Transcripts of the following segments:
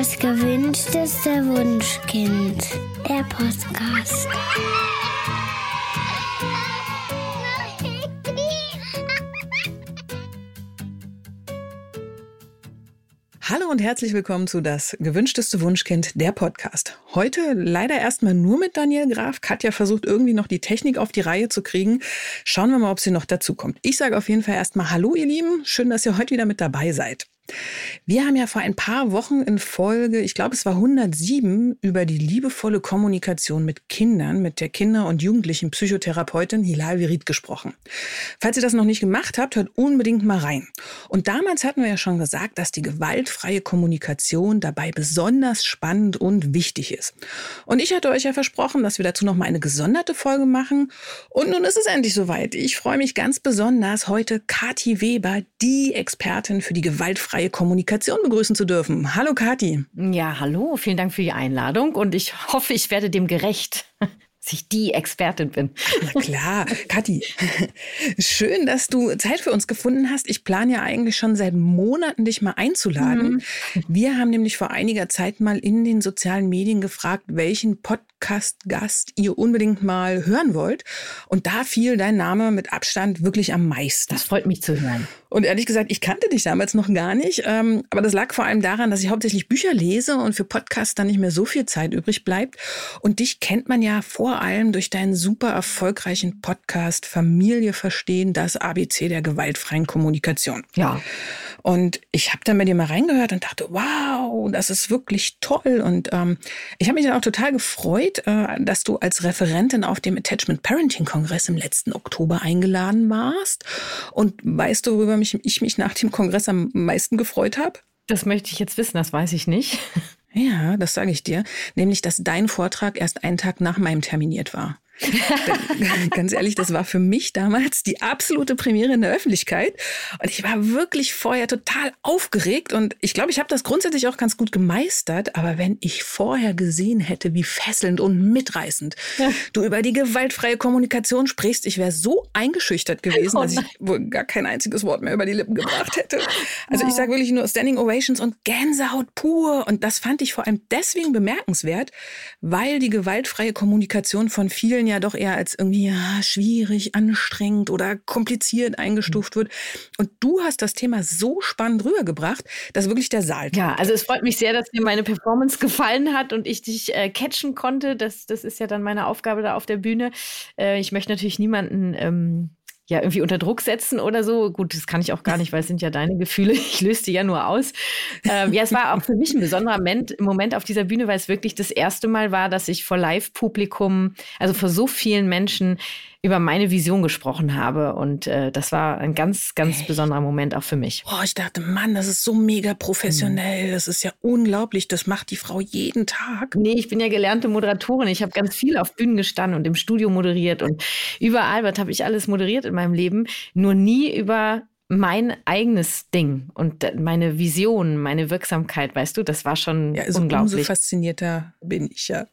Das gewünschteste Wunschkind. Der Podcast. Hallo und herzlich willkommen zu Das gewünschteste Wunschkind, der Podcast. Heute leider erstmal nur mit Daniel Graf. Katja versucht irgendwie noch die Technik auf die Reihe zu kriegen. Schauen wir mal, ob sie noch dazu kommt. Ich sage auf jeden Fall erstmal Hallo, ihr Lieben. Schön, dass ihr heute wieder mit dabei seid. Wir haben ja vor ein paar Wochen in Folge, ich glaube es war 107, über die liebevolle Kommunikation mit Kindern mit der Kinder- und Jugendlichen Psychotherapeutin Hilal Virit gesprochen. Falls ihr das noch nicht gemacht habt, hört unbedingt mal rein. Und damals hatten wir ja schon gesagt, dass die gewaltfreie Kommunikation dabei besonders spannend und wichtig ist. Und ich hatte euch ja versprochen, dass wir dazu noch mal eine gesonderte Folge machen. Und nun ist es endlich soweit. Ich freue mich ganz besonders, heute Kati Weber, die Expertin für die gewaltfreie freie Kommunikation begrüßen zu dürfen. Hallo Kathi. Ja, hallo, vielen Dank für die Einladung und ich hoffe, ich werde dem gerecht dass ich die Expertin bin. Na klar, Kathi, schön, dass du Zeit für uns gefunden hast. Ich plane ja eigentlich schon seit Monaten, dich mal einzuladen. Mhm. Wir haben nämlich vor einiger Zeit mal in den sozialen Medien gefragt, welchen Podcast-Gast ihr unbedingt mal hören wollt. Und da fiel dein Name mit Abstand wirklich am meisten. Das freut mich zu hören. Und ehrlich gesagt, ich kannte dich damals noch gar nicht. Ähm, aber das lag vor allem daran, dass ich hauptsächlich Bücher lese und für Podcasts dann nicht mehr so viel Zeit übrig bleibt. Und dich kennt man ja vor allem durch deinen super erfolgreichen Podcast Familie verstehen, das ABC der gewaltfreien Kommunikation. Ja. Und ich habe dann bei dir mal reingehört und dachte, wow, das ist wirklich toll. Und ähm, ich habe mich dann auch total gefreut, äh, dass du als Referentin auf dem Attachment Parenting Kongress im letzten Oktober eingeladen warst. Und weißt du, worüber mich, ich mich nach dem Kongress am meisten gefreut habe? Das möchte ich jetzt wissen, das weiß ich nicht. Ja, das sage ich dir. Nämlich, dass dein Vortrag erst einen Tag nach meinem terminiert war. Ganz ehrlich, das war für mich damals die absolute Premiere in der Öffentlichkeit. Und ich war wirklich vorher total aufgeregt. Und ich glaube, ich habe das grundsätzlich auch ganz gut gemeistert. Aber wenn ich vorher gesehen hätte, wie fesselnd und mitreißend ja. du über die gewaltfreie Kommunikation sprichst, ich wäre so eingeschüchtert gewesen, oh dass ich wohl gar kein einziges Wort mehr über die Lippen gebracht hätte. Also ich sage wirklich nur Standing Ovations und Gänsehaut pur. Und das fand ich vor allem deswegen bemerkenswert, weil die gewaltfreie Kommunikation von vielen ja doch eher als irgendwie ja, schwierig, anstrengend oder kompliziert eingestuft wird. Und du hast das Thema so spannend rübergebracht, dass wirklich der Saal. Ja, also es freut mich sehr, dass dir meine Performance gefallen hat und ich dich äh, catchen konnte. Das, das ist ja dann meine Aufgabe da auf der Bühne. Äh, ich möchte natürlich niemanden ähm, ja irgendwie unter Druck setzen oder so. Gut, das kann ich auch gar nicht, weil es sind ja deine Gefühle. Ich löse die ja nur aus. Ähm, ja, es war auch für mich ein besonderer Moment, Moment auf dieser Bühne, weil es wirklich das erste Mal war, dass ich vor Live-Publikum, also vor so vielen Menschen über meine Vision gesprochen habe. Und äh, das war ein ganz, ganz hey. besonderer Moment auch für mich. Boah, ich dachte, Mann, das ist so mega professionell. Mhm. Das ist ja unglaublich. Das macht die Frau jeden Tag. Nee, ich bin ja gelernte Moderatorin. Ich habe ganz viel auf Bühnen gestanden und im Studio moderiert und überall, was habe ich alles moderiert in meinem Leben. Nur nie über mein eigenes Ding und meine Vision, meine Wirksamkeit, weißt du, das war schon ja, also unglaublich. Umso faszinierter bin ich ja.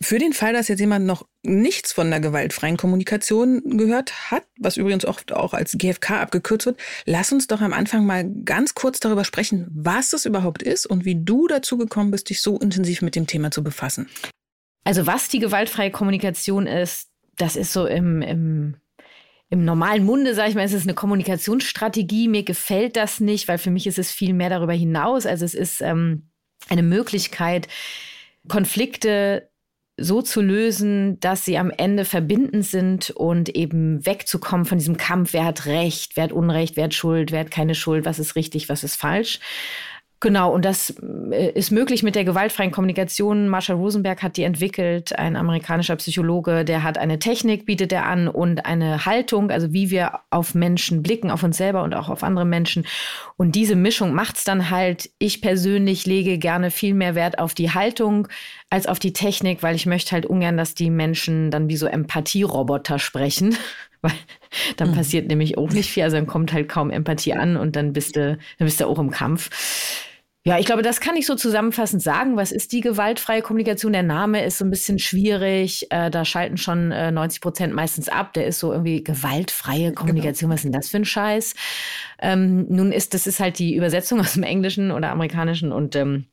Für den Fall, dass jetzt jemand noch nichts von der gewaltfreien Kommunikation gehört hat, was übrigens oft auch als GFK abgekürzt wird, lass uns doch am Anfang mal ganz kurz darüber sprechen, was es überhaupt ist und wie du dazu gekommen bist, dich so intensiv mit dem Thema zu befassen. Also was die gewaltfreie Kommunikation ist, das ist so im, im im normalen Munde, sage ich mal, ist es eine Kommunikationsstrategie. Mir gefällt das nicht, weil für mich ist es viel mehr darüber hinaus. Also es ist ähm, eine Möglichkeit, Konflikte so zu lösen, dass sie am Ende verbindend sind und eben wegzukommen von diesem Kampf, wer hat Recht, wer hat Unrecht, wer hat Schuld, wer hat keine Schuld, was ist richtig, was ist falsch. Genau, und das äh, ist möglich mit der gewaltfreien Kommunikation. Marshall Rosenberg hat die entwickelt, ein amerikanischer Psychologe, der hat eine Technik, bietet er an und eine Haltung, also wie wir auf Menschen blicken, auf uns selber und auch auf andere Menschen. Und diese Mischung macht's dann halt. Ich persönlich lege gerne viel mehr Wert auf die Haltung als auf die Technik, weil ich möchte halt ungern, dass die Menschen dann wie so Empathieroboter sprechen. Weil dann mhm. passiert nämlich auch nicht viel. Also dann kommt halt kaum Empathie an und dann bist du, dann bist du auch im Kampf. Ja, ich glaube, das kann ich so zusammenfassend sagen. Was ist die gewaltfreie Kommunikation? Der Name ist so ein bisschen schwierig. Äh, da schalten schon äh, 90 Prozent meistens ab. Der ist so irgendwie gewaltfreie genau. Kommunikation. Genau. Was ist denn das für ein Scheiß? Ähm, nun ist, das ist halt die Übersetzung aus dem Englischen oder Amerikanischen und ähm,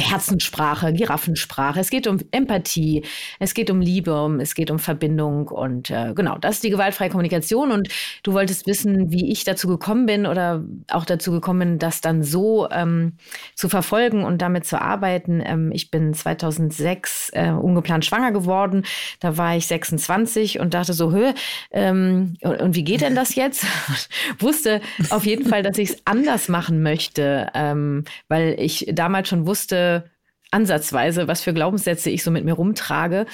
Herzenssprache, Giraffensprache. Es geht um Empathie, es geht um Liebe, es geht um Verbindung und äh, genau, das ist die gewaltfreie Kommunikation. Und du wolltest wissen, wie ich dazu gekommen bin oder auch dazu gekommen bin, das dann so ähm, zu verfolgen und damit zu arbeiten. Ähm, ich bin 2006 äh, ungeplant schwanger geworden. Da war ich 26 und dachte so, hö, ähm, und, und, wie geht denn das jetzt? wusste auf jeden Fall, dass ich es anders machen möchte, ähm, weil ich damals schon wusste, ansatzweise, was für Glaubenssätze ich so mit mir rumtrage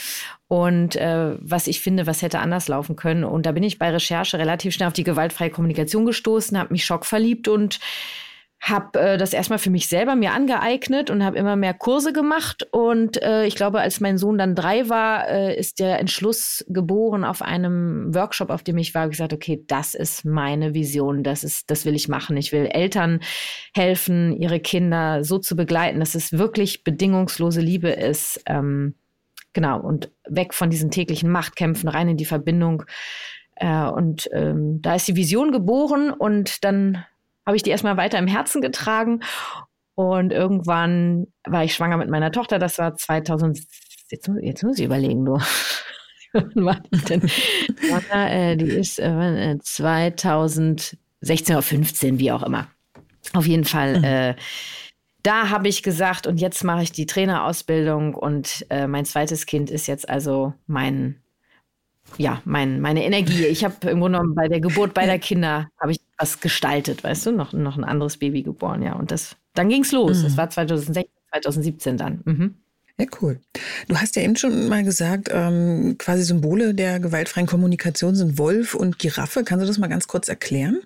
und äh, was ich finde, was hätte anders laufen können. Und da bin ich bei Recherche relativ schnell auf die gewaltfreie Kommunikation gestoßen, habe mich schockverliebt und habe äh, das erstmal für mich selber mir angeeignet und habe immer mehr Kurse gemacht. Und äh, ich glaube, als mein Sohn dann drei war, äh, ist der Entschluss geboren auf einem Workshop, auf dem ich war, gesagt, okay, das ist meine Vision, das ist, das will ich machen. Ich will Eltern helfen, ihre Kinder so zu begleiten, dass es wirklich bedingungslose Liebe ist. Ähm, genau, und weg von diesen täglichen Machtkämpfen, rein in die Verbindung. Äh, und ähm, da ist die Vision geboren und dann habe ich die erstmal weiter im Herzen getragen. Und irgendwann war ich schwanger mit meiner Tochter. Das war 2000. Jetzt, jetzt muss ich überlegen, du. denn? äh, die ist äh, 2016 oder 15, wie auch immer. Auf jeden Fall. Mhm. Äh, da habe ich gesagt, und jetzt mache ich die Trainerausbildung und äh, mein zweites Kind ist jetzt also mein ja, mein, meine Energie. Ich habe im Grunde genommen bei der Geburt beider Kinder habe ich was gestaltet, weißt du, noch, noch ein anderes Baby geboren, ja. Und das, dann ging es los. Mhm. Das war 2016, 2017 dann. Mhm. Ja, cool. Du hast ja eben schon mal gesagt, ähm, quasi Symbole der gewaltfreien Kommunikation sind Wolf und Giraffe. Kannst du das mal ganz kurz erklären?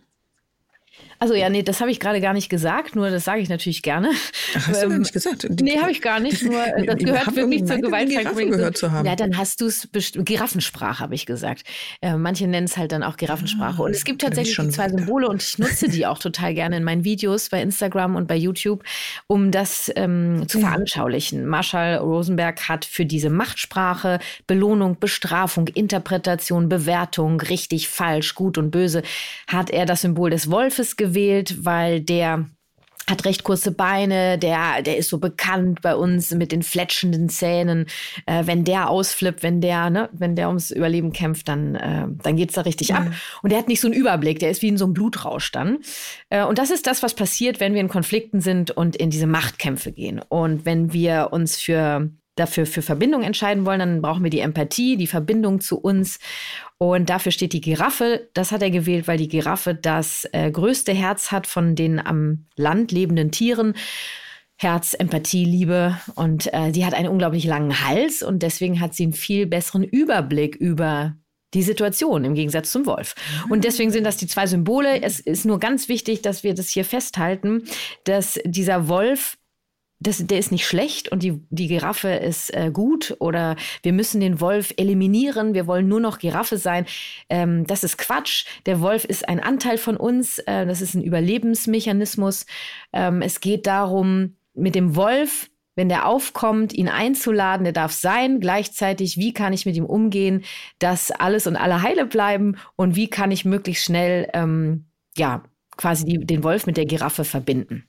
Also ja, nee, das habe ich gerade gar nicht gesagt, nur das sage ich natürlich gerne. Ach, hast du gar ähm, nicht gesagt? Die, nee, habe ich gar nicht, nur das gehört wirklich zur gewaltfreien gehört zu haben. Ja, dann hast du es Giraffensprache, habe ich gesagt. Äh, manche nennen es halt dann auch Giraffensprache. und es gibt tatsächlich die zwei Symbole und ich nutze die auch total gerne in meinen Videos bei Instagram und bei YouTube, um das ähm, zu veranschaulichen. Marshall Rosenberg hat für diese Machtsprache Belohnung, Bestrafung, Interpretation, Bewertung, richtig, falsch, gut und böse, hat er das Symbol des Wolfes gewählt gewählt, weil der hat recht kurze Beine, der, der ist so bekannt bei uns mit den fletschenden Zähnen. Äh, wenn der ausflippt, wenn der, ne, wenn der ums Überleben kämpft, dann, äh, dann geht's da richtig mhm. ab. Und der hat nicht so einen Überblick, der ist wie in so einem Blutrausch dann. Äh, und das ist das, was passiert, wenn wir in Konflikten sind und in diese Machtkämpfe gehen. Und wenn wir uns für dafür für Verbindung entscheiden wollen, dann brauchen wir die Empathie, die Verbindung zu uns. Und dafür steht die Giraffe. Das hat er gewählt, weil die Giraffe das äh, größte Herz hat von den am Land lebenden Tieren. Herz, Empathie, Liebe und äh, die hat einen unglaublich langen Hals und deswegen hat sie einen viel besseren Überblick über die Situation im Gegensatz zum Wolf. Und deswegen sind das die zwei Symbole. Es ist nur ganz wichtig, dass wir das hier festhalten, dass dieser Wolf das, der ist nicht schlecht und die, die Giraffe ist äh, gut oder wir müssen den Wolf eliminieren, wir wollen nur noch Giraffe sein. Ähm, das ist Quatsch. Der Wolf ist ein Anteil von uns, äh, das ist ein Überlebensmechanismus. Ähm, es geht darum, mit dem Wolf, wenn der aufkommt, ihn einzuladen, der darf sein. Gleichzeitig, wie kann ich mit ihm umgehen, dass alles und alle heile bleiben und wie kann ich möglichst schnell, ähm, ja, quasi die, den Wolf mit der Giraffe verbinden.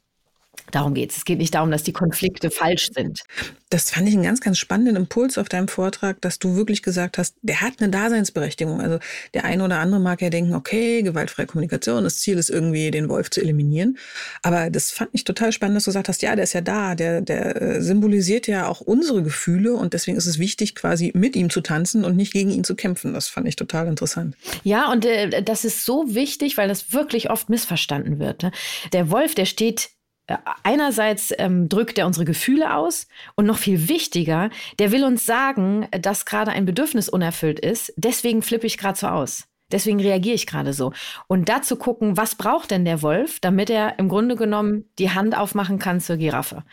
Darum geht es. Es geht nicht darum, dass die Konflikte falsch sind. Das fand ich einen ganz, ganz spannenden Impuls auf deinem Vortrag, dass du wirklich gesagt hast, der hat eine Daseinsberechtigung. Also der eine oder andere mag ja denken, okay, gewaltfreie Kommunikation, das Ziel ist irgendwie, den Wolf zu eliminieren. Aber das fand ich total spannend, dass du gesagt hast, ja, der ist ja da, der, der äh, symbolisiert ja auch unsere Gefühle und deswegen ist es wichtig, quasi mit ihm zu tanzen und nicht gegen ihn zu kämpfen. Das fand ich total interessant. Ja, und äh, das ist so wichtig, weil das wirklich oft missverstanden wird. Ne? Der Wolf, der steht einerseits ähm, drückt er unsere Gefühle aus und noch viel wichtiger, der will uns sagen, dass gerade ein Bedürfnis unerfüllt ist. Deswegen flippe ich gerade so aus. Deswegen reagiere ich gerade so. Und dazu gucken, was braucht denn der Wolf, damit er im Grunde genommen die Hand aufmachen kann zur Giraffe.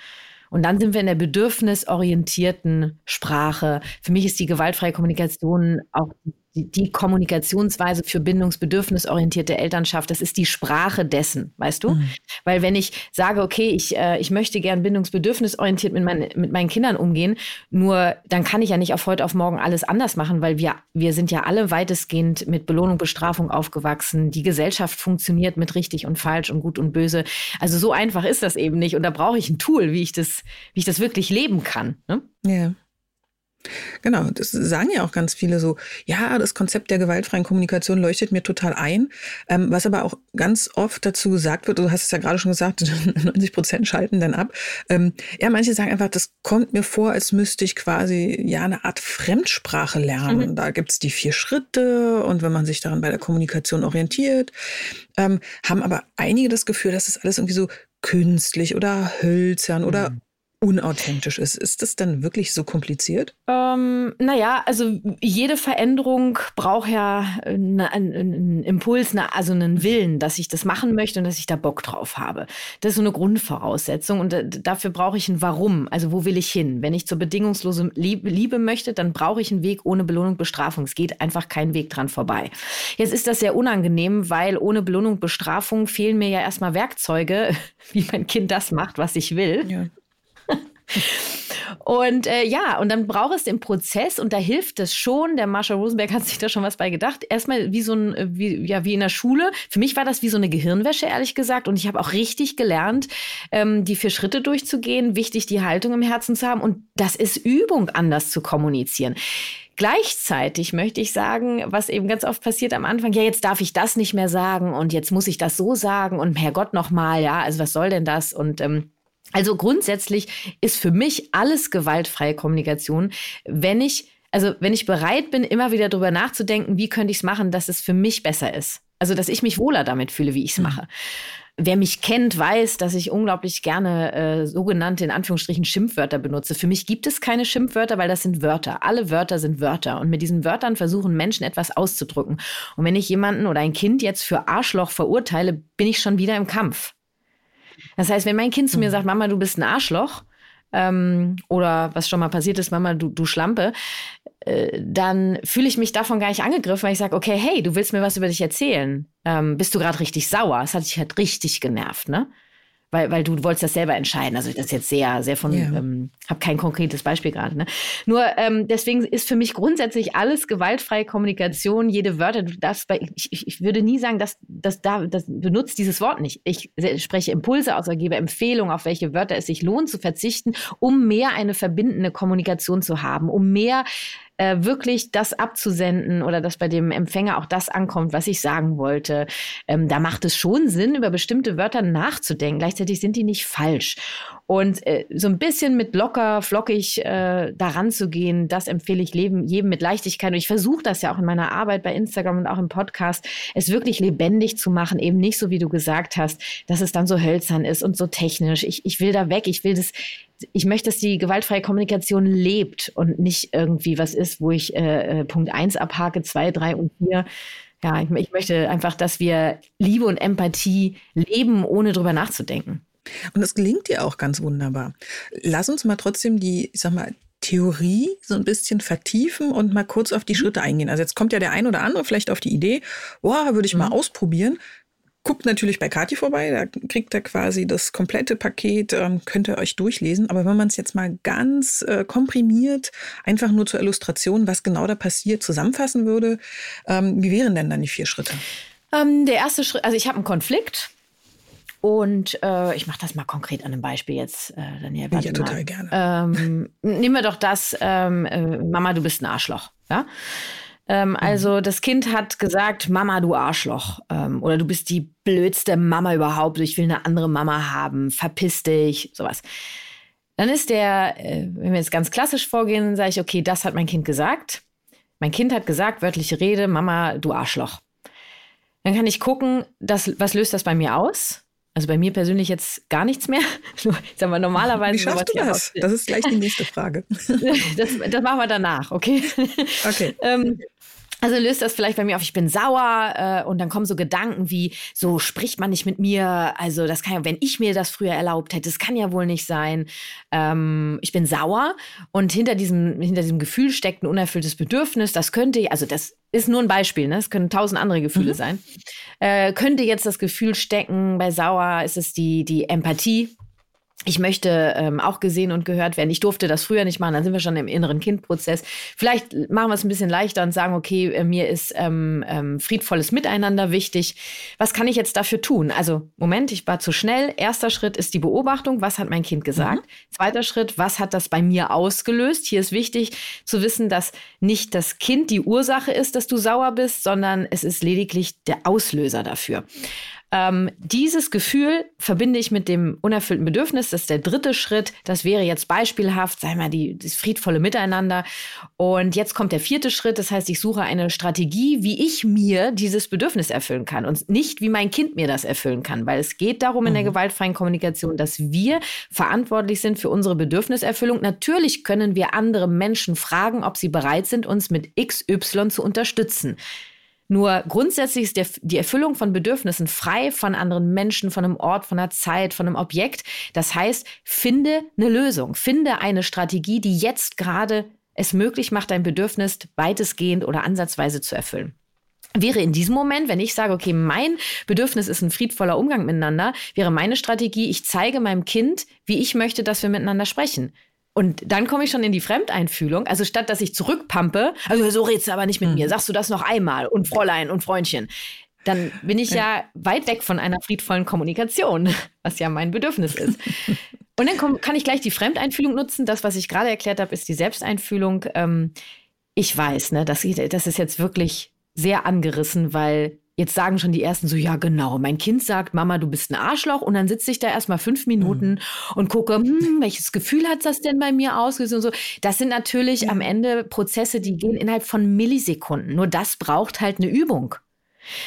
Und dann sind wir in der bedürfnisorientierten Sprache. Für mich ist die gewaltfreie Kommunikation auch die, die Kommunikationsweise für bindungsbedürfnisorientierte Elternschaft, das ist die Sprache dessen, weißt du? Mhm. Weil wenn ich sage, okay, ich, äh, ich möchte gern bindungsbedürfnisorientiert mit, mein, mit meinen Kindern umgehen, nur dann kann ich ja nicht auf heute auf morgen alles anders machen, weil wir, wir sind ja alle weitestgehend mit Belohnung, Bestrafung aufgewachsen. Die Gesellschaft funktioniert mit richtig und falsch und gut und böse. Also so einfach ist das eben nicht. Und da brauche ich ein Tool, wie ich das, wie ich das wirklich leben kann. Ne? Ja. Genau, das sagen ja auch ganz viele so, ja, das Konzept der gewaltfreien Kommunikation leuchtet mir total ein. Ähm, was aber auch ganz oft dazu gesagt wird, du hast es ja gerade schon gesagt, 90 Prozent schalten dann ab. Ähm, ja, manche sagen einfach, das kommt mir vor, als müsste ich quasi ja eine Art Fremdsprache lernen. Mhm. Da gibt's die vier Schritte und wenn man sich daran bei der Kommunikation orientiert, ähm, haben aber einige das Gefühl, dass das alles irgendwie so künstlich oder hölzern oder mhm unauthentisch ist. Ist das dann wirklich so kompliziert? Ähm, naja, also jede Veränderung braucht ja einen, einen Impuls, eine, also einen Willen, dass ich das machen möchte und dass ich da Bock drauf habe. Das ist so eine Grundvoraussetzung und dafür brauche ich ein Warum. Also wo will ich hin? Wenn ich zur bedingungslosen Liebe, Liebe möchte, dann brauche ich einen Weg ohne Belohnung, Bestrafung. Es geht einfach kein Weg dran vorbei. Jetzt ist das sehr unangenehm, weil ohne Belohnung, Bestrafung fehlen mir ja erstmal Werkzeuge, wie mein Kind das macht, was ich will. Ja. Und äh, ja, und dann braucht es den Prozess und da hilft es schon. Der Marshall Rosenberg hat sich da schon was bei gedacht. Erstmal wie so ein, äh, wie, ja, wie in der Schule. Für mich war das wie so eine Gehirnwäsche, ehrlich gesagt. Und ich habe auch richtig gelernt, ähm, die vier Schritte durchzugehen, wichtig die Haltung im Herzen zu haben. Und das ist Übung, anders zu kommunizieren. Gleichzeitig möchte ich sagen, was eben ganz oft passiert am Anfang, ja, jetzt darf ich das nicht mehr sagen und jetzt muss ich das so sagen und Herrgott nochmal, ja, also was soll denn das? Und ähm, also grundsätzlich ist für mich alles gewaltfreie Kommunikation, wenn ich, also wenn ich bereit bin, immer wieder darüber nachzudenken, wie könnte ich es machen, dass es für mich besser ist. Also dass ich mich wohler damit fühle, wie ich es mhm. mache. Wer mich kennt, weiß, dass ich unglaublich gerne äh, sogenannte, in Anführungsstrichen, Schimpfwörter benutze. Für mich gibt es keine Schimpfwörter, weil das sind Wörter. Alle Wörter sind Wörter. Und mit diesen Wörtern versuchen Menschen etwas auszudrücken. Und wenn ich jemanden oder ein Kind jetzt für Arschloch verurteile, bin ich schon wieder im Kampf. Das heißt, wenn mein Kind zu mir mhm. sagt, Mama, du bist ein Arschloch, ähm, oder was schon mal passiert ist, Mama, du, du Schlampe, äh, dann fühle ich mich davon gar nicht angegriffen, weil ich sage, okay, hey, du willst mir was über dich erzählen. Ähm, bist du gerade richtig sauer? Das hat dich halt richtig genervt, ne? Weil, weil du wolltest das selber entscheiden. Also das ist jetzt sehr, sehr von, ja. ähm, habe kein konkretes Beispiel gerade. Ne? Nur ähm, deswegen ist für mich grundsätzlich alles gewaltfreie Kommunikation, jede Wörter. Du darfst bei, ich, ich würde nie sagen, dass das da, das benutzt dieses Wort nicht. Ich spreche Impulse aus, gebe Empfehlungen, auf welche Wörter es sich lohnt zu verzichten, um mehr eine verbindende Kommunikation zu haben, um mehr äh, wirklich das abzusenden oder dass bei dem Empfänger auch das ankommt, was ich sagen wollte. Ähm, da macht es schon Sinn, über bestimmte Wörter nachzudenken. Gleichzeitig sind die nicht falsch. Und äh, so ein bisschen mit locker, flockig äh, daran zu gehen, das empfehle ich Leben, jedem mit Leichtigkeit. Und ich versuche das ja auch in meiner Arbeit bei Instagram und auch im Podcast, es wirklich lebendig zu machen, eben nicht so, wie du gesagt hast, dass es dann so hölzern ist und so technisch. Ich, ich will da weg, ich will das, ich möchte, dass die gewaltfreie Kommunikation lebt und nicht irgendwie was ist, wo ich äh, äh Punkt eins abhake, zwei, drei und vier ja, ich, ich, möchte einfach, dass wir Liebe und Empathie leben, ohne drüber nachzudenken. Und das gelingt dir auch ganz wunderbar. Lass uns mal trotzdem die, ich sag mal, Theorie so ein bisschen vertiefen und mal kurz auf die mhm. Schritte eingehen. Also jetzt kommt ja der ein oder andere vielleicht auf die Idee, boah, würde ich mal mhm. ausprobieren. Guckt natürlich bei Kati vorbei, da kriegt er quasi das komplette Paket, ähm, könnt ihr euch durchlesen. Aber wenn man es jetzt mal ganz äh, komprimiert, einfach nur zur Illustration, was genau da passiert, zusammenfassen würde, ähm, wie wären denn dann die vier Schritte? Ähm, der erste Schritt, also ich habe einen Konflikt und äh, ich mache das mal konkret an einem Beispiel jetzt, äh, Daniel. Ja, total gerne. Ähm, nehmen wir doch das, ähm, äh, Mama, du bist ein Arschloch. Ja? Ähm, mhm. Also das Kind hat gesagt, Mama, du Arschloch. Ähm, oder du bist die blödste Mama überhaupt. Ich will eine andere Mama haben. Verpiss dich. Sowas. Dann ist der, äh, wenn wir jetzt ganz klassisch vorgehen, sage ich, okay, das hat mein Kind gesagt. Mein Kind hat gesagt, wörtliche Rede, Mama, du Arschloch. Dann kann ich gucken, das, was löst das bei mir aus? Also bei mir persönlich jetzt gar nichts mehr. Ich sag mal, normalerweise. Wie schaffst du das? Das ist gleich die nächste Frage. das, das machen wir danach, okay? Okay. ähm, Also löst das vielleicht bei mir auf, ich bin sauer äh, und dann kommen so Gedanken wie, so spricht man nicht mit mir, also das kann ja, wenn ich mir das früher erlaubt hätte, das kann ja wohl nicht sein. Ähm, ich bin sauer und hinter diesem, hinter diesem Gefühl steckt ein unerfülltes Bedürfnis, das könnte, also das ist nur ein Beispiel, ne? es können tausend andere Gefühle mhm. sein. Äh, könnte jetzt das Gefühl stecken, bei sauer ist es die, die Empathie, ich möchte ähm, auch gesehen und gehört werden. Ich durfte das früher nicht machen, dann sind wir schon im inneren Kindprozess. Vielleicht machen wir es ein bisschen leichter und sagen, okay, äh, mir ist ähm, ähm, friedvolles Miteinander wichtig. Was kann ich jetzt dafür tun? Also, Moment, ich war zu schnell. Erster Schritt ist die Beobachtung. Was hat mein Kind gesagt? Mhm. Zweiter Schritt, was hat das bei mir ausgelöst? Hier ist wichtig zu wissen, dass nicht das Kind die Ursache ist, dass du sauer bist, sondern es ist lediglich der Auslöser dafür. Ähm, dieses Gefühl verbinde ich mit dem unerfüllten Bedürfnis. Das ist der dritte Schritt. Das wäre jetzt beispielhaft, sei mal, die, das friedvolle Miteinander. Und jetzt kommt der vierte Schritt. Das heißt, ich suche eine Strategie, wie ich mir dieses Bedürfnis erfüllen kann und nicht, wie mein Kind mir das erfüllen kann. Weil es geht darum in der mhm. gewaltfreien Kommunikation, dass wir verantwortlich sind für unsere Bedürfniserfüllung. Natürlich können wir andere Menschen fragen, ob sie bereit sind, uns mit XY zu unterstützen. Nur grundsätzlich ist der, die Erfüllung von Bedürfnissen frei von anderen Menschen, von einem Ort, von einer Zeit, von einem Objekt. Das heißt, finde eine Lösung, finde eine Strategie, die jetzt gerade es möglich macht, dein Bedürfnis weitestgehend oder ansatzweise zu erfüllen wäre in diesem Moment, wenn ich sage, okay, mein Bedürfnis ist ein friedvoller Umgang miteinander, wäre meine Strategie, ich zeige meinem Kind, wie ich möchte, dass wir miteinander sprechen. Und dann komme ich schon in die Fremdeinfühlung. Also statt dass ich zurückpampe, also so redest du aber nicht mit mhm. mir, sagst du das noch einmal und Fräulein und Freundchen. Dann bin ich ja. ja weit weg von einer friedvollen Kommunikation, was ja mein Bedürfnis ist. Und dann komm, kann ich gleich die Fremdeinfühlung nutzen. Das, was ich gerade erklärt habe, ist die Selbsteinfühlung. Ähm, ich weiß, ne, das, das ist jetzt wirklich sehr angerissen, weil Jetzt sagen schon die ersten so, ja genau, mein Kind sagt, Mama, du bist ein Arschloch und dann sitze ich da erstmal fünf Minuten mhm. und gucke, hm, welches Gefühl hat das denn bei mir ausgelöst und so. Das sind natürlich mhm. am Ende Prozesse, die gehen innerhalb von Millisekunden. Nur das braucht halt eine Übung.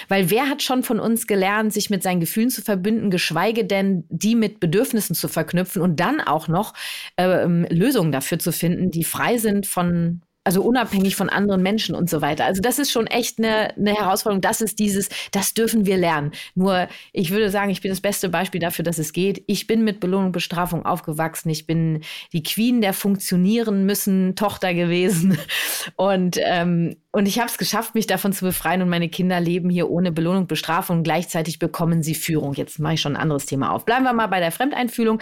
Weil wer hat schon von uns gelernt, sich mit seinen Gefühlen zu verbinden, geschweige denn die mit Bedürfnissen zu verknüpfen und dann auch noch äh, Lösungen dafür zu finden, die frei sind von also unabhängig von anderen Menschen und so weiter. Also das ist schon echt eine, eine Herausforderung. Das ist dieses, das dürfen wir lernen. Nur ich würde sagen, ich bin das beste Beispiel dafür, dass es geht. Ich bin mit Belohnung und Bestrafung aufgewachsen. Ich bin die Queen der funktionieren müssen Tochter gewesen. Und, ähm, und ich habe es geschafft, mich davon zu befreien. Und meine Kinder leben hier ohne Belohnung Bestrafung. Gleichzeitig bekommen sie Führung. Jetzt mache ich schon ein anderes Thema auf. Bleiben wir mal bei der Fremdeinfühlung.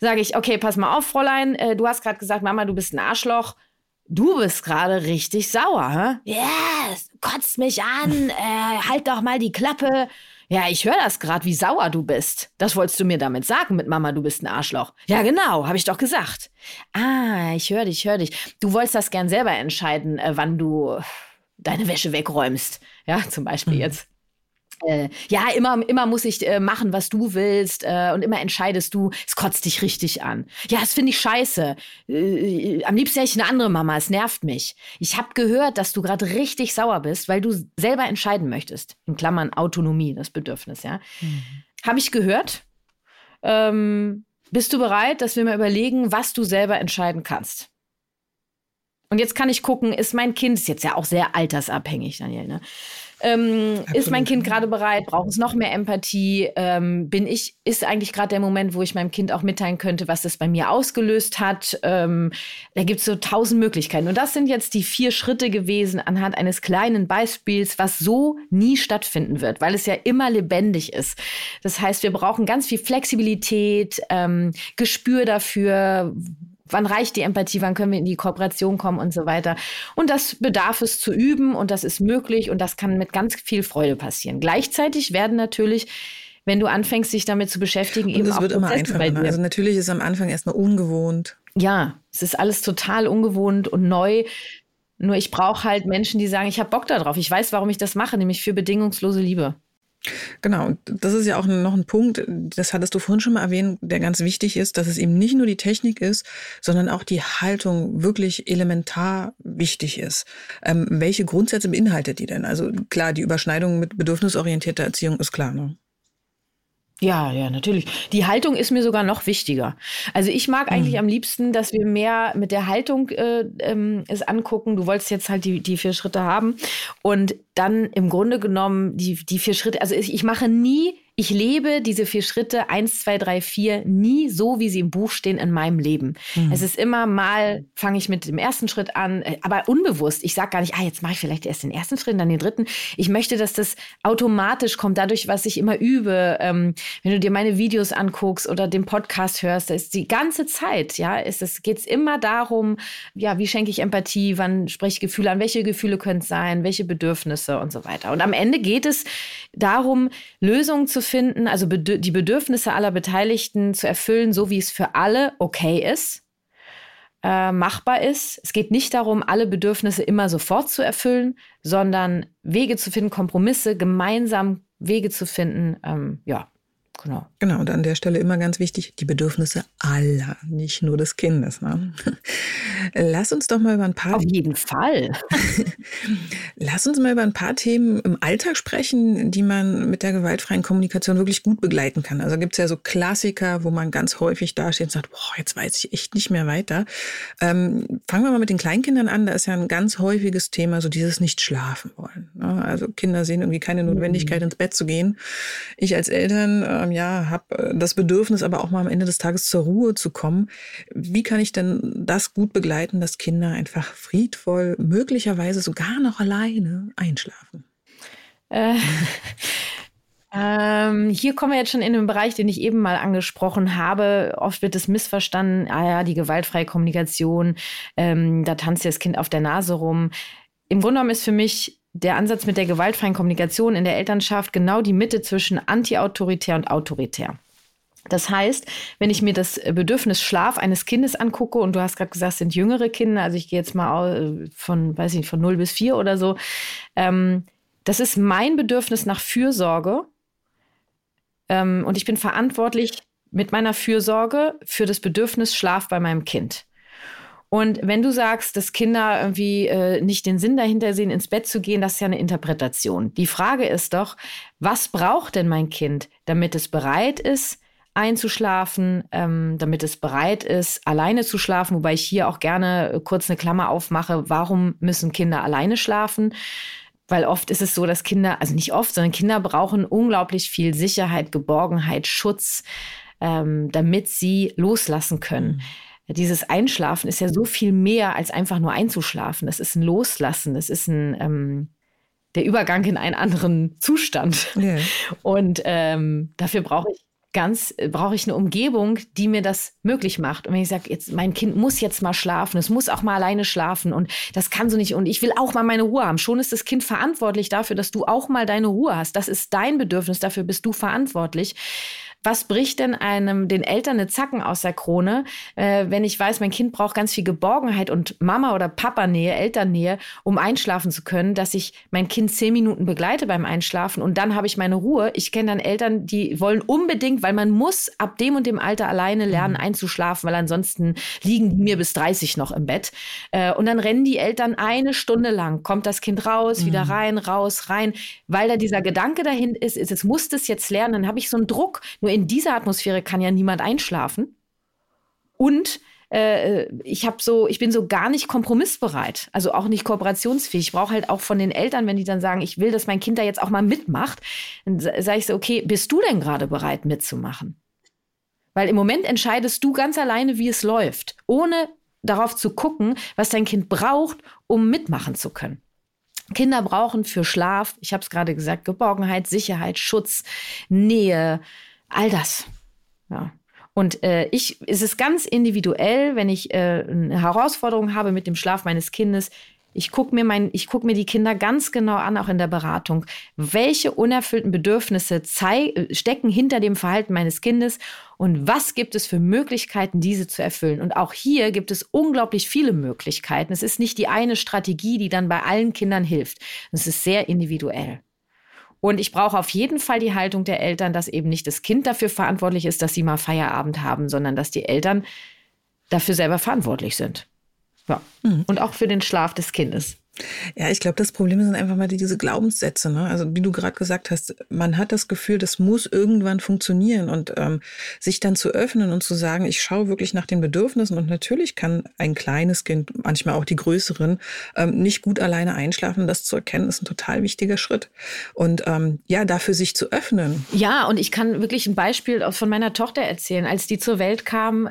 Sage ich, okay, pass mal auf, Fräulein. Äh, du hast gerade gesagt, Mama, du bist ein Arschloch Du bist gerade richtig sauer, hä? Yes, kotzt mich an, äh, halt doch mal die Klappe. Ja, ich höre das gerade, wie sauer du bist. Das wolltest du mir damit sagen mit Mama, du bist ein Arschloch. Ja, genau, habe ich doch gesagt. Ah, ich höre dich, höre dich. Du wolltest das gern selber entscheiden, äh, wann du deine Wäsche wegräumst. Ja, zum Beispiel mhm. jetzt. Äh, ja, immer, immer muss ich äh, machen, was du willst äh, und immer entscheidest du, es kotzt dich richtig an. Ja, das finde ich scheiße. Äh, am liebsten hätte ich eine andere Mama, es nervt mich. Ich habe gehört, dass du gerade richtig sauer bist, weil du selber entscheiden möchtest. In Klammern Autonomie, das Bedürfnis, ja. Mhm. Habe ich gehört. Ähm, bist du bereit, dass wir mal überlegen, was du selber entscheiden kannst? Und jetzt kann ich gucken, ist mein Kind, ist jetzt ja auch sehr altersabhängig, Daniel, ne? Ähm, ist mein Kind gerade bereit? Braucht es noch mehr Empathie? Ähm, bin ich, ist eigentlich gerade der Moment, wo ich meinem Kind auch mitteilen könnte, was das bei mir ausgelöst hat? Ähm, da gibt es so tausend Möglichkeiten. Und das sind jetzt die vier Schritte gewesen anhand eines kleinen Beispiels, was so nie stattfinden wird, weil es ja immer lebendig ist. Das heißt, wir brauchen ganz viel Flexibilität, ähm, Gespür dafür, wann reicht die Empathie, wann können wir in die Kooperation kommen und so weiter. Und das bedarf es zu üben und das ist möglich und das kann mit ganz viel Freude passieren. Gleichzeitig werden natürlich wenn du anfängst, dich damit zu beschäftigen, und eben es wird immer einfacher. Ne? Also natürlich ist es am Anfang erstmal ungewohnt. Ja, es ist alles total ungewohnt und neu. Nur ich brauche halt Menschen, die sagen, ich habe Bock darauf. Ich weiß, warum ich das mache, nämlich für bedingungslose Liebe. Genau, das ist ja auch noch ein Punkt, das hattest du vorhin schon mal erwähnt, der ganz wichtig ist, dass es eben nicht nur die Technik ist, sondern auch die Haltung wirklich elementar wichtig ist. Ähm, welche Grundsätze beinhaltet die denn? Also klar, die Überschneidung mit bedürfnisorientierter Erziehung ist klar. Ne? Ja, ja, natürlich. Die Haltung ist mir sogar noch wichtiger. Also ich mag eigentlich mhm. am liebsten, dass wir mehr mit der Haltung äh, ähm, es angucken. Du wolltest jetzt halt die, die vier Schritte haben und dann im Grunde genommen die, die vier Schritte. Also ich, ich mache nie ich lebe diese vier Schritte, eins, zwei, drei, vier, nie so, wie sie im Buch stehen in meinem Leben. Mhm. Es ist immer mal, fange ich mit dem ersten Schritt an, äh, aber unbewusst. Ich sage gar nicht, ah, jetzt mache ich vielleicht erst den ersten Schritt, dann den dritten. Ich möchte, dass das automatisch kommt, dadurch, was ich immer übe. Ähm, wenn du dir meine Videos anguckst oder den Podcast hörst, da ist die ganze Zeit, ja, ist es, geht es immer darum, ja, wie schenke ich Empathie, wann spreche ich Gefühle an, welche Gefühle können es sein, welche Bedürfnisse und so weiter. Und am Ende geht es darum, Lösungen zu finden, also die Bedürfnisse aller Beteiligten zu erfüllen, so wie es für alle okay ist, äh, machbar ist. Es geht nicht darum, alle Bedürfnisse immer sofort zu erfüllen, sondern Wege zu finden, Kompromisse, gemeinsam Wege zu finden, ähm, ja, Genau. Genau, und an der Stelle immer ganz wichtig, die Bedürfnisse aller, nicht nur des Kindes. Ne? Lass uns doch mal über ein paar. Auf jeden Fall. Lass uns mal über ein paar Themen im Alltag sprechen, die man mit der gewaltfreien Kommunikation wirklich gut begleiten kann. Also gibt es ja so Klassiker, wo man ganz häufig dasteht und sagt, boah, jetzt weiß ich echt nicht mehr weiter. Ähm, fangen wir mal mit den Kleinkindern an. Da ist ja ein ganz häufiges Thema, so dieses nicht schlafen wollen. Ne? Also Kinder sehen irgendwie keine Notwendigkeit, mhm. ins Bett zu gehen. Ich als Eltern ähm, ja, habe äh, das Bedürfnis, aber auch mal am Ende des Tages zur Ruhe zu kommen. Wie kann ich denn das gut begleiten, dass Kinder einfach friedvoll, möglicherweise sogar noch alleine einschlafen? Äh, ähm, hier kommen wir jetzt schon in den Bereich, den ich eben mal angesprochen habe. Oft wird es missverstanden, ah ja, die gewaltfreie Kommunikation, ähm, da tanzt das Kind auf der Nase rum. Im Grunde genommen ist für mich der Ansatz mit der gewaltfreien Kommunikation in der Elternschaft genau die Mitte zwischen antiautoritär und autoritär. Das heißt, wenn ich mir das Bedürfnis Schlaf eines Kindes angucke, und du hast gerade gesagt, es sind jüngere Kinder, also ich gehe jetzt mal von, weiß ich nicht, von 0 bis 4 oder so, ähm, das ist mein Bedürfnis nach Fürsorge. Ähm, und ich bin verantwortlich mit meiner Fürsorge für das Bedürfnis Schlaf bei meinem Kind. Und wenn du sagst, dass Kinder irgendwie äh, nicht den Sinn dahinter sehen, ins Bett zu gehen, das ist ja eine Interpretation. Die Frage ist doch, was braucht denn mein Kind, damit es bereit ist, einzuschlafen, ähm, damit es bereit ist, alleine zu schlafen, wobei ich hier auch gerne äh, kurz eine Klammer aufmache, warum müssen Kinder alleine schlafen? Weil oft ist es so, dass Kinder, also nicht oft, sondern Kinder brauchen unglaublich viel Sicherheit, Geborgenheit, Schutz, ähm, damit sie loslassen können. Mhm dieses Einschlafen ist ja so viel mehr als einfach nur einzuschlafen. Das ist ein Loslassen, das ist ein ähm, der Übergang in einen anderen Zustand. Yeah. Und ähm, dafür brauche ich ganz, brauche ich eine Umgebung, die mir das möglich macht. Und wenn ich sage, jetzt mein Kind muss jetzt mal schlafen, es muss auch mal alleine schlafen und das kann so nicht und ich will auch mal meine Ruhe haben. Schon ist das Kind verantwortlich dafür, dass du auch mal deine Ruhe hast. Das ist dein Bedürfnis, dafür bist du verantwortlich was bricht denn einem den Eltern eine Zacken aus der Krone, äh, wenn ich weiß, mein Kind braucht ganz viel Geborgenheit und Mama oder Papa Nähe, Elternnähe, um einschlafen zu können, dass ich mein Kind zehn Minuten begleite beim Einschlafen und dann habe ich meine Ruhe. Ich kenne dann Eltern, die wollen unbedingt, weil man muss ab dem und dem Alter alleine lernen mhm. einzuschlafen, weil ansonsten liegen die mir bis 30 noch im Bett. Äh, und dann rennen die Eltern eine Stunde lang, kommt das Kind raus, mhm. wieder rein, raus, rein, weil da dieser Gedanke dahin ist, ist, es muss das jetzt lernen, dann habe ich so einen Druck. Nur nur in dieser Atmosphäre kann ja niemand einschlafen. Und äh, ich habe so, ich bin so gar nicht kompromissbereit, also auch nicht kooperationsfähig. Ich brauche halt auch von den Eltern, wenn die dann sagen, ich will, dass mein Kind da jetzt auch mal mitmacht, dann sage ich so, okay, bist du denn gerade bereit mitzumachen? Weil im Moment entscheidest du ganz alleine, wie es läuft, ohne darauf zu gucken, was dein Kind braucht, um mitmachen zu können. Kinder brauchen für Schlaf, ich habe es gerade gesagt, Geborgenheit, Sicherheit, Schutz, Nähe, All das. Ja. Und äh, ich, es ist ganz individuell, wenn ich äh, eine Herausforderung habe mit dem Schlaf meines Kindes. Ich gucke mir, mein, ich guck mir die Kinder ganz genau an, auch in der Beratung. Welche unerfüllten Bedürfnisse stecken hinter dem Verhalten meines Kindes und was gibt es für Möglichkeiten, diese zu erfüllen? Und auch hier gibt es unglaublich viele Möglichkeiten. Es ist nicht die eine Strategie, die dann bei allen Kindern hilft. Es ist sehr individuell. Und ich brauche auf jeden Fall die Haltung der Eltern, dass eben nicht das Kind dafür verantwortlich ist, dass sie mal Feierabend haben, sondern dass die Eltern dafür selber verantwortlich sind. Ja. Mhm. Und auch für den Schlaf des Kindes. Ja, ich glaube, das Problem sind einfach mal diese Glaubenssätze. Ne? Also wie du gerade gesagt hast, man hat das Gefühl, das muss irgendwann funktionieren und ähm, sich dann zu öffnen und zu sagen, ich schaue wirklich nach den Bedürfnissen und natürlich kann ein kleines Kind, manchmal auch die größeren, ähm, nicht gut alleine einschlafen. Das zu erkennen ist ein total wichtiger Schritt. Und ähm, ja, dafür sich zu öffnen. Ja, und ich kann wirklich ein Beispiel von meiner Tochter erzählen, als die zur Welt kam.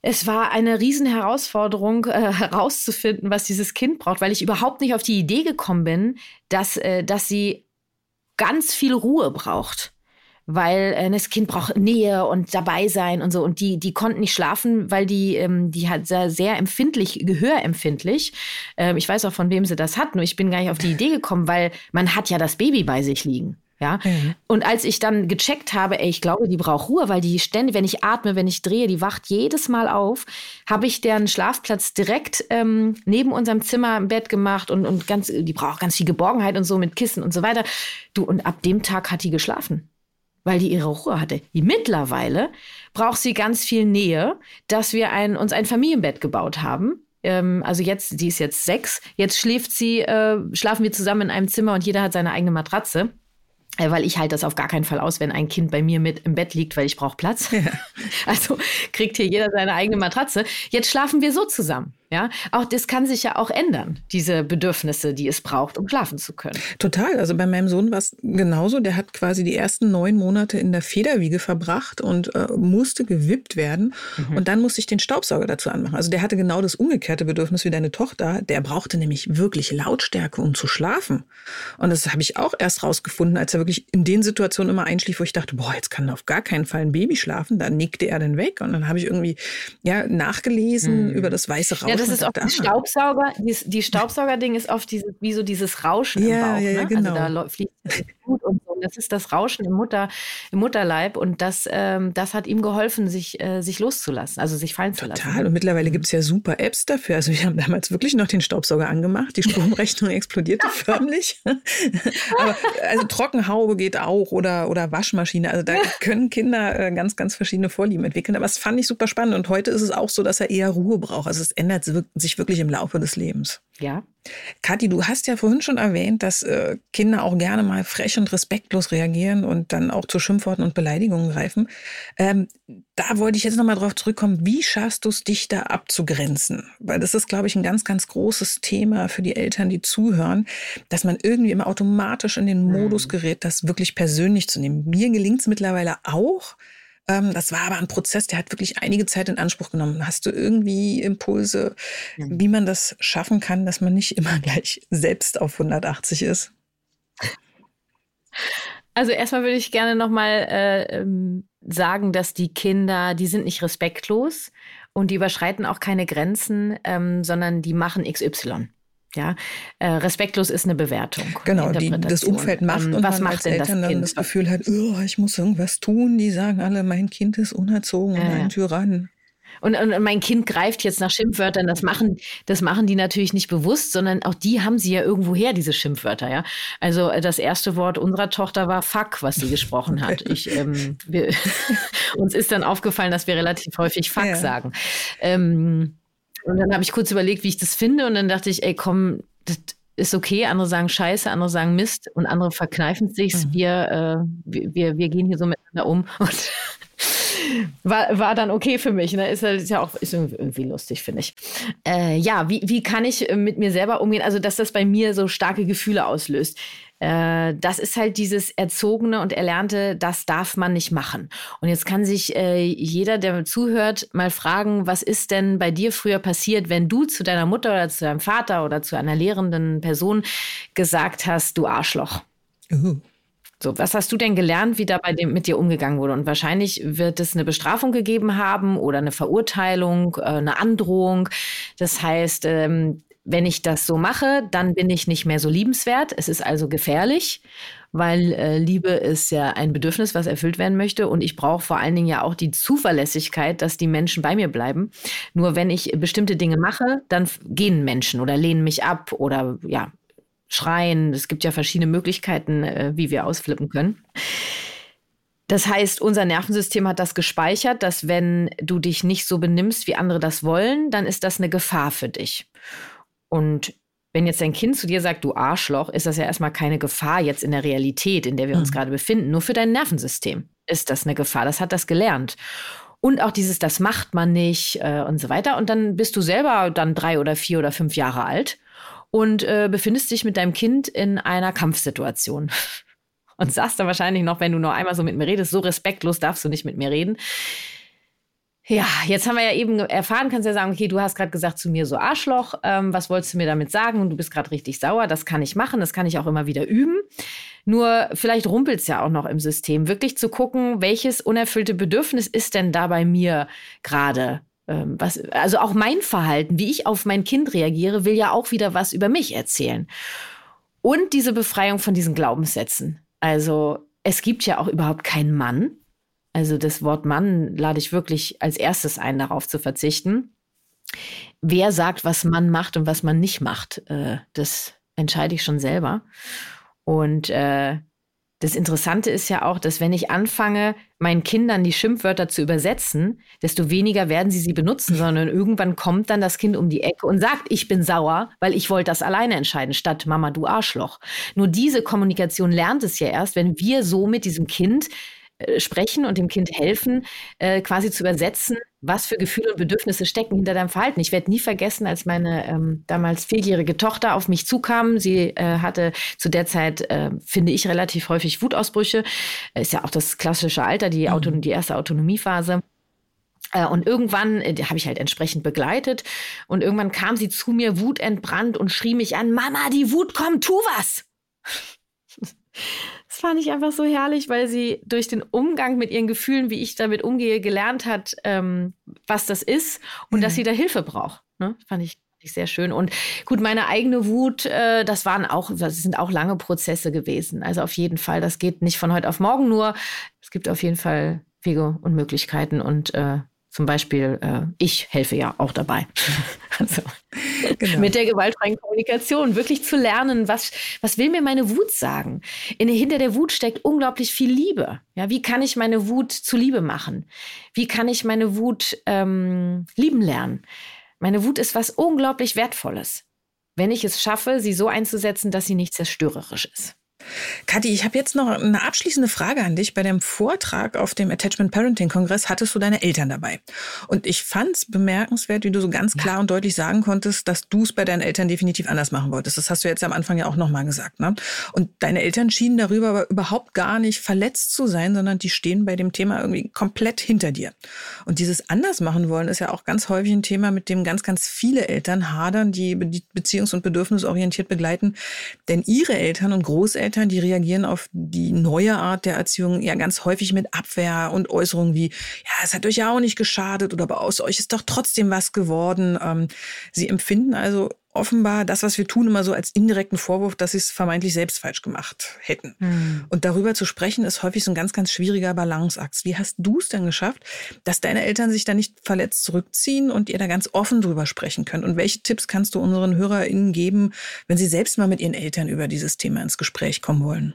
Es war eine Riesenherausforderung, äh, herauszufinden, was dieses Kind braucht, weil ich überhaupt nicht auf die Idee gekommen bin, dass, äh, dass sie ganz viel Ruhe braucht. Weil äh, das Kind braucht Nähe und dabei sein und so. Und die, die konnten nicht schlafen, weil die, ähm, die hat sehr, sehr empfindlich, gehörempfindlich. Ähm, ich weiß auch, von wem sie das hat, nur ich bin gar nicht auf die Idee gekommen, weil man hat ja das Baby bei sich liegen. Ja. Mhm. Und als ich dann gecheckt habe, ey, ich glaube, die braucht Ruhe, weil die ständig, wenn ich atme, wenn ich drehe, die wacht jedes Mal auf, habe ich deren Schlafplatz direkt ähm, neben unserem Zimmer im Bett gemacht und, und ganz, die braucht ganz viel Geborgenheit und so mit Kissen und so weiter. Du, und ab dem Tag hat die geschlafen. Weil die ihre Ruhe hatte. Mittlerweile braucht sie ganz viel Nähe, dass wir ein, uns ein Familienbett gebaut haben ähm, also jetzt, die ist jetzt sechs, jetzt schläft sie, äh, schlafen wir zusammen in einem Zimmer und jeder hat seine eigene Matratze. Äh, weil ich halte das auf gar keinen Fall aus, wenn ein Kind bei mir mit im Bett liegt, weil ich brauche Platz. Ja. Also kriegt hier jeder seine eigene Matratze. Jetzt schlafen wir so zusammen. Ja, auch das kann sich ja auch ändern, diese Bedürfnisse, die es braucht, um schlafen zu können. Total. Also bei meinem Sohn war es genauso. Der hat quasi die ersten neun Monate in der Federwiege verbracht und äh, musste gewippt werden. Mhm. Und dann musste ich den Staubsauger dazu anmachen. Also der hatte genau das umgekehrte Bedürfnis wie deine Tochter. Der brauchte nämlich wirklich Lautstärke, um zu schlafen. Und das habe ich auch erst rausgefunden, als er wirklich in den Situationen immer einschlief, wo ich dachte, boah, jetzt kann auf gar keinen Fall ein Baby schlafen. Da nickte er dann weg. Und dann habe ich irgendwie ja, nachgelesen mhm. über das weiße Rauschen. Ja, das ist oft die Staubsauger, die, die Staubsauger-Ding ist oft diese, wie so dieses Rauschen ja, im Bauch. Ja, ne? genau. Also da fließt Blut und so. Das ist das Rauschen im, Mutter, im Mutterleib und das, ähm, das hat ihm geholfen, sich, äh, sich loszulassen, also sich fallen Total. zu lassen. Total. Und mittlerweile gibt es ja super Apps dafür. Also wir haben damals wirklich noch den Staubsauger angemacht. Die Stromrechnung explodierte förmlich. Aber also Trockenhaube geht auch oder, oder Waschmaschine. Also da können Kinder äh, ganz, ganz verschiedene Vorlieben entwickeln. Aber das fand ich super spannend. Und heute ist es auch so, dass er eher Ruhe braucht. Also es ändert sich wirklich im Laufe des Lebens. Ja. Kathi, du hast ja vorhin schon erwähnt, dass äh, Kinder auch gerne mal frech und respektlos reagieren und dann auch zu Schimpfworten und Beleidigungen greifen. Ähm, da wollte ich jetzt nochmal drauf zurückkommen. Wie schaffst du es, dich da abzugrenzen? Weil das ist, glaube ich, ein ganz, ganz großes Thema für die Eltern, die zuhören, dass man irgendwie immer automatisch in den Modus mhm. gerät, das wirklich persönlich zu nehmen. Mir gelingt es mittlerweile auch, das war aber ein Prozess, der hat wirklich einige Zeit in Anspruch genommen. Hast du irgendwie Impulse, ja. wie man das schaffen kann, dass man nicht immer gleich selbst auf 180 ist? Also erstmal würde ich gerne nochmal äh, ähm, sagen, dass die Kinder, die sind nicht respektlos und die überschreiten auch keine Grenzen, ähm, sondern die machen XY. Ja, äh, respektlos ist eine Bewertung. Genau, die das Umfeld macht ähm, und was macht als Eltern das dann das Gefühl hat, oh, ich muss irgendwas tun. Die sagen alle, mein Kind ist unerzogen und ein Tyrann. Und, und, mein Kind greift jetzt nach Schimpfwörtern. Das machen, das machen die natürlich nicht bewusst, sondern auch die haben sie ja irgendwo her, diese Schimpfwörter. Ja, also äh, das erste Wort unserer Tochter war Fuck, was sie gesprochen hat. Ich, ähm, wir, uns ist dann aufgefallen, dass wir relativ häufig Fuck ja. sagen. Ähm, und dann habe ich kurz überlegt, wie ich das finde. Und dann dachte ich, ey, komm, das ist okay. Andere sagen Scheiße, andere sagen Mist und andere verkneifen sich's. Mhm. Wir, äh, wir, wir gehen hier so miteinander um. Und war, war dann okay für mich. Ne? Ist, ist ja auch ist irgendwie lustig, finde ich. Äh, ja, wie, wie kann ich mit mir selber umgehen? Also, dass das bei mir so starke Gefühle auslöst. Äh, das ist halt dieses Erzogene und Erlernte, das darf man nicht machen. Und jetzt kann sich äh, jeder, der zuhört, mal fragen, was ist denn bei dir früher passiert, wenn du zu deiner Mutter oder zu deinem Vater oder zu einer lehrenden Person gesagt hast, du Arschloch? Uh. So, was hast du denn gelernt, wie da bei dem mit dir umgegangen wurde? Und wahrscheinlich wird es eine Bestrafung gegeben haben oder eine Verurteilung, äh, eine Androhung. Das heißt, ähm, wenn ich das so mache, dann bin ich nicht mehr so liebenswert. Es ist also gefährlich, weil äh, Liebe ist ja ein Bedürfnis, was erfüllt werden möchte. Und ich brauche vor allen Dingen ja auch die Zuverlässigkeit, dass die Menschen bei mir bleiben. Nur wenn ich bestimmte Dinge mache, dann gehen Menschen oder lehnen mich ab oder ja, schreien. Es gibt ja verschiedene Möglichkeiten, äh, wie wir ausflippen können. Das heißt, unser Nervensystem hat das gespeichert, dass wenn du dich nicht so benimmst, wie andere das wollen, dann ist das eine Gefahr für dich. Und wenn jetzt dein Kind zu dir sagt, du Arschloch, ist das ja erstmal keine Gefahr jetzt in der Realität, in der wir uns mhm. gerade befinden. Nur für dein Nervensystem ist das eine Gefahr. Das hat das gelernt. Und auch dieses, das macht man nicht äh, und so weiter. Und dann bist du selber dann drei oder vier oder fünf Jahre alt und äh, befindest dich mit deinem Kind in einer Kampfsituation und sagst dann wahrscheinlich noch, wenn du noch einmal so mit mir redest, so respektlos darfst du nicht mit mir reden. Ja, jetzt haben wir ja eben erfahren, kannst ja sagen, okay, du hast gerade gesagt zu mir so Arschloch, ähm, was wolltest du mir damit sagen? Und du bist gerade richtig sauer, das kann ich machen, das kann ich auch immer wieder üben. Nur vielleicht rumpelt es ja auch noch im System, wirklich zu gucken, welches unerfüllte Bedürfnis ist denn da bei mir gerade? Ähm, was, also auch mein Verhalten, wie ich auf mein Kind reagiere, will ja auch wieder was über mich erzählen. Und diese Befreiung von diesen Glaubenssätzen. Also es gibt ja auch überhaupt keinen Mann. Also das Wort Mann lade ich wirklich als erstes ein, darauf zu verzichten. Wer sagt, was man macht und was man nicht macht, äh, das entscheide ich schon selber. Und äh, das Interessante ist ja auch, dass wenn ich anfange, meinen Kindern die Schimpfwörter zu übersetzen, desto weniger werden sie sie benutzen, sondern irgendwann kommt dann das Kind um die Ecke und sagt, ich bin sauer, weil ich wollte das alleine entscheiden, statt Mama, du Arschloch. Nur diese Kommunikation lernt es ja erst, wenn wir so mit diesem Kind sprechen und dem Kind helfen, äh, quasi zu übersetzen, was für Gefühle und Bedürfnisse stecken hinter deinem Verhalten. Ich werde nie vergessen, als meine ähm, damals vierjährige Tochter auf mich zukam. Sie äh, hatte zu der Zeit, äh, finde ich, relativ häufig Wutausbrüche. Ist ja auch das klassische Alter, die, Auto mhm. die erste Autonomiephase. Äh, und irgendwann äh, habe ich halt entsprechend begleitet. Und irgendwann kam sie zu mir wutentbrannt und schrie mich an, Mama, die Wut kommt, tu was! Das fand ich einfach so herrlich, weil sie durch den Umgang mit ihren Gefühlen, wie ich damit umgehe, gelernt hat, ähm, was das ist und mhm. dass sie da Hilfe braucht. Ne? Fand ich sehr schön. Und gut, meine eigene Wut, äh, das waren auch, das sind auch lange Prozesse gewesen. Also auf jeden Fall, das geht nicht von heute auf morgen nur. Es gibt auf jeden Fall Wege und Möglichkeiten und äh, zum Beispiel, äh, ich helfe ja auch dabei. also, genau. Mit der gewaltfreien Kommunikation wirklich zu lernen, was, was will mir meine Wut sagen? In, hinter der Wut steckt unglaublich viel Liebe. Ja, wie kann ich meine Wut zu Liebe machen? Wie kann ich meine Wut ähm, lieben lernen? Meine Wut ist was unglaublich Wertvolles, wenn ich es schaffe, sie so einzusetzen, dass sie nicht zerstörerisch ist. Kathi, ich habe jetzt noch eine abschließende Frage an dich. Bei dem Vortrag auf dem Attachment Parenting Kongress hattest du deine Eltern dabei. Und ich fand es bemerkenswert, wie du so ganz klar ja. und deutlich sagen konntest, dass du es bei deinen Eltern definitiv anders machen wolltest. Das hast du jetzt am Anfang ja auch nochmal gesagt. Ne? Und deine Eltern schienen darüber aber überhaupt gar nicht verletzt zu sein, sondern die stehen bei dem Thema irgendwie komplett hinter dir. Und dieses anders machen wollen ist ja auch ganz häufig ein Thema, mit dem ganz, ganz viele Eltern hadern, die beziehungs- und bedürfnisorientiert begleiten. Denn ihre Eltern und Großeltern Eltern, die reagieren auf die neue Art der Erziehung ja ganz häufig mit Abwehr und Äußerungen wie, ja, es hat euch ja auch nicht geschadet oder aber aus euch ist doch trotzdem was geworden. Ähm, sie empfinden also offenbar das, was wir tun, immer so als indirekten Vorwurf, dass sie es vermeintlich selbst falsch gemacht hätten. Mhm. Und darüber zu sprechen, ist häufig so ein ganz, ganz schwieriger Balanceakt. Wie hast du es denn geschafft, dass deine Eltern sich da nicht verletzt zurückziehen und ihr da ganz offen drüber sprechen könnt? Und welche Tipps kannst du unseren HörerInnen geben, wenn sie selbst mal mit ihren Eltern über dieses Thema ins Gespräch kommen wollen?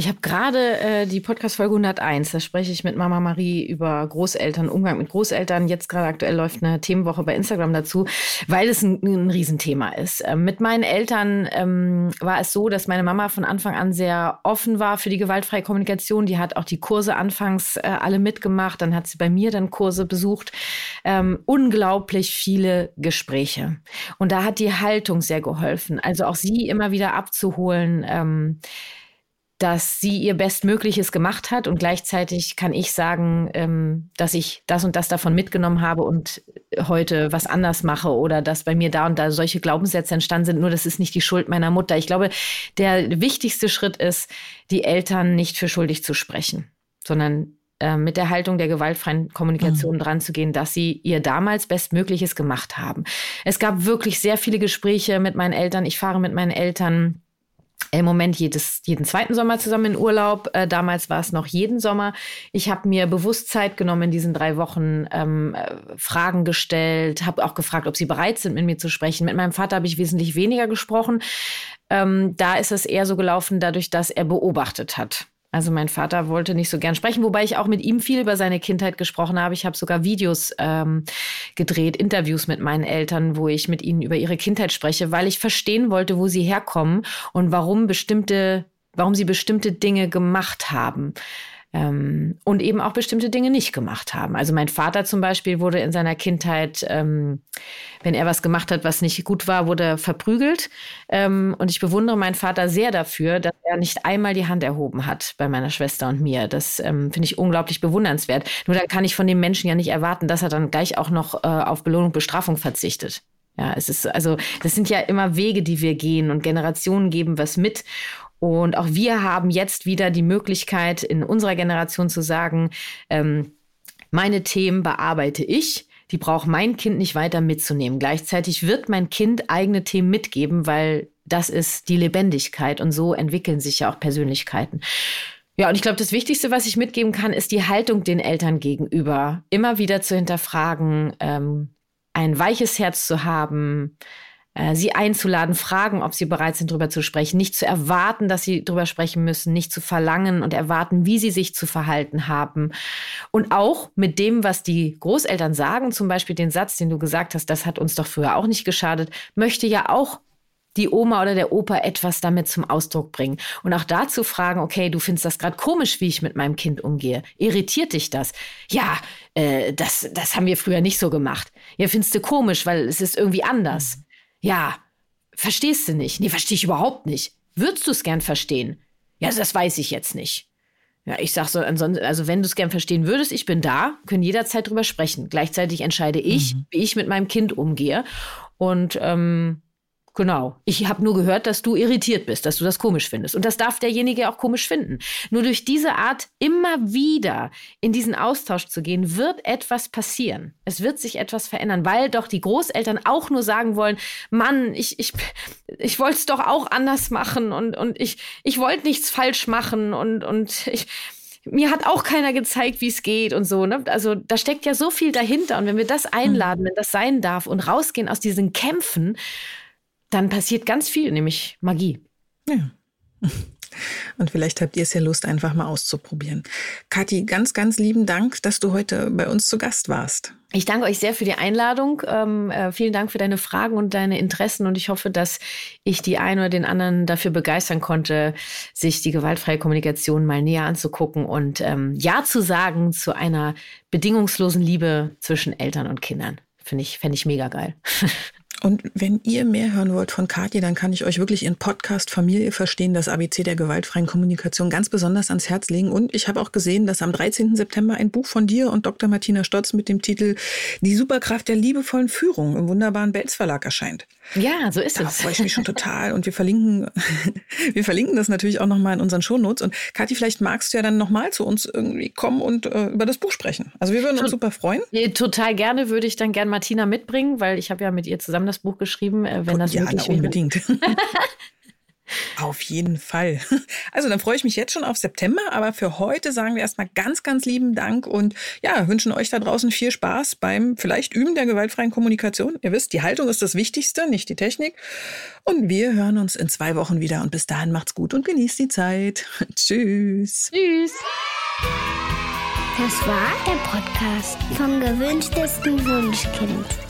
Ich habe gerade äh, die Podcast-Folge 101, da spreche ich mit Mama Marie über Großeltern, Umgang mit Großeltern. Jetzt gerade aktuell läuft eine Themenwoche bei Instagram dazu, weil es ein, ein Riesenthema ist. Ähm, mit meinen Eltern ähm, war es so, dass meine Mama von Anfang an sehr offen war für die gewaltfreie Kommunikation. Die hat auch die Kurse anfangs äh, alle mitgemacht. Dann hat sie bei mir dann Kurse besucht. Ähm, unglaublich viele Gespräche. Und da hat die Haltung sehr geholfen. Also auch sie immer wieder abzuholen. Ähm, dass sie ihr Bestmögliches gemacht hat und gleichzeitig kann ich sagen, ähm, dass ich das und das davon mitgenommen habe und heute was anders mache oder dass bei mir da und da solche Glaubenssätze entstanden sind. Nur das ist nicht die Schuld meiner Mutter. Ich glaube, der wichtigste Schritt ist, die Eltern nicht für schuldig zu sprechen, sondern äh, mit der Haltung der gewaltfreien Kommunikation mhm. dran zu gehen, dass sie ihr damals Bestmögliches gemacht haben. Es gab wirklich sehr viele Gespräche mit meinen Eltern. Ich fahre mit meinen Eltern im Moment jedes, jeden zweiten Sommer zusammen in Urlaub. Äh, damals war es noch jeden Sommer. Ich habe mir bewusst Zeit genommen in diesen drei Wochen, ähm, äh, Fragen gestellt, habe auch gefragt, ob sie bereit sind, mit mir zu sprechen. Mit meinem Vater habe ich wesentlich weniger gesprochen. Ähm, da ist es eher so gelaufen, dadurch, dass er beobachtet hat. Also mein Vater wollte nicht so gern sprechen, wobei ich auch mit ihm viel über seine Kindheit gesprochen habe. Ich habe sogar Videos ähm, gedreht, Interviews mit meinen Eltern, wo ich mit ihnen über ihre Kindheit spreche, weil ich verstehen wollte, wo sie herkommen und warum bestimmte, warum sie bestimmte Dinge gemacht haben ähm, und eben auch bestimmte Dinge nicht gemacht haben. Also mein Vater zum Beispiel wurde in seiner Kindheit, ähm, wenn er was gemacht hat, was nicht gut war, wurde verprügelt. Ähm, und ich bewundere meinen Vater sehr dafür, dass er nicht einmal die Hand erhoben hat bei meiner Schwester und mir. Das ähm, finde ich unglaublich bewundernswert. Nur dann kann ich von dem Menschen ja nicht erwarten, dass er dann gleich auch noch äh, auf Belohnung, Bestrafung verzichtet. Ja, es ist also, das sind ja immer Wege, die wir gehen und Generationen geben was mit. Und auch wir haben jetzt wieder die Möglichkeit, in unserer Generation zu sagen, ähm, meine Themen bearbeite ich. Die braucht mein Kind nicht weiter mitzunehmen. Gleichzeitig wird mein Kind eigene Themen mitgeben, weil das ist die Lebendigkeit und so entwickeln sich ja auch Persönlichkeiten. Ja, und ich glaube, das Wichtigste, was ich mitgeben kann, ist die Haltung den Eltern gegenüber. Immer wieder zu hinterfragen, ähm, ein weiches Herz zu haben, sie einzuladen, fragen, ob sie bereit sind, darüber zu sprechen, nicht zu erwarten, dass sie darüber sprechen müssen, nicht zu verlangen und erwarten, wie sie sich zu verhalten haben. Und auch mit dem, was die Großeltern sagen, zum Beispiel den Satz, den du gesagt hast, das hat uns doch früher auch nicht geschadet, möchte ja auch die Oma oder der Opa etwas damit zum Ausdruck bringen. Und auch dazu fragen, okay, du findest das gerade komisch, wie ich mit meinem Kind umgehe. Irritiert dich das? Ja, äh, das, das haben wir früher nicht so gemacht. Ja, findest du komisch, weil es ist irgendwie anders. Ja, verstehst du nicht? Nee, verstehe ich überhaupt nicht. Würdest du es gern verstehen? Ja, das weiß ich jetzt nicht. Ja, ich sag so, ansonsten, also wenn du es gern verstehen würdest, ich bin da, können jederzeit drüber sprechen. Gleichzeitig entscheide ich, mhm. wie ich mit meinem Kind umgehe. Und ähm, Genau. Ich habe nur gehört, dass du irritiert bist, dass du das komisch findest. Und das darf derjenige auch komisch finden. Nur durch diese Art, immer wieder in diesen Austausch zu gehen, wird etwas passieren. Es wird sich etwas verändern, weil doch die Großeltern auch nur sagen wollen, Mann, ich, ich, ich wollte es doch auch anders machen und, und ich, ich wollte nichts falsch machen und, und ich, mir hat auch keiner gezeigt, wie es geht und so. Ne? Also da steckt ja so viel dahinter. Und wenn wir das einladen, wenn das sein darf und rausgehen aus diesen Kämpfen, dann passiert ganz viel, nämlich Magie. Ja. Und vielleicht habt ihr es ja Lust, einfach mal auszuprobieren. Kathi, ganz, ganz lieben Dank, dass du heute bei uns zu Gast warst. Ich danke euch sehr für die Einladung. Ähm, äh, vielen Dank für deine Fragen und deine Interessen. Und ich hoffe, dass ich die einen oder den anderen dafür begeistern konnte, sich die gewaltfreie Kommunikation mal näher anzugucken und ähm, Ja zu sagen zu einer bedingungslosen Liebe zwischen Eltern und Kindern. Finde ich, fände ich mega geil. Und wenn ihr mehr hören wollt von Katja, dann kann ich euch wirklich ihren Podcast Familie verstehen, das ABC der gewaltfreien Kommunikation ganz besonders ans Herz legen. Und ich habe auch gesehen, dass am 13. September ein Buch von dir und Dr. Martina Stotz mit dem Titel Die Superkraft der liebevollen Führung im wunderbaren Belz Verlag erscheint. Ja, so ist da es. Da freue ich mich schon total. Und wir verlinken, wir verlinken das natürlich auch nochmal in unseren Shownotes. Und Kathi, vielleicht magst du ja dann nochmal zu uns irgendwie kommen und äh, über das Buch sprechen. Also wir würden uns super freuen. Total gerne würde ich dann gerne Martina mitbringen, weil ich habe ja mit ihr zusammen das Buch geschrieben, äh, wenn das ja, möglich wäre. unbedingt. Auf jeden Fall. Also dann freue ich mich jetzt schon auf September, aber für heute sagen wir erstmal ganz, ganz lieben Dank und ja, wünschen euch da draußen viel Spaß beim vielleicht Üben der gewaltfreien Kommunikation. Ihr wisst, die Haltung ist das Wichtigste, nicht die Technik. Und wir hören uns in zwei Wochen wieder und bis dahin macht's gut und genießt die Zeit. Tschüss. Tschüss. Das war der Podcast vom gewünschtesten Wunschkind.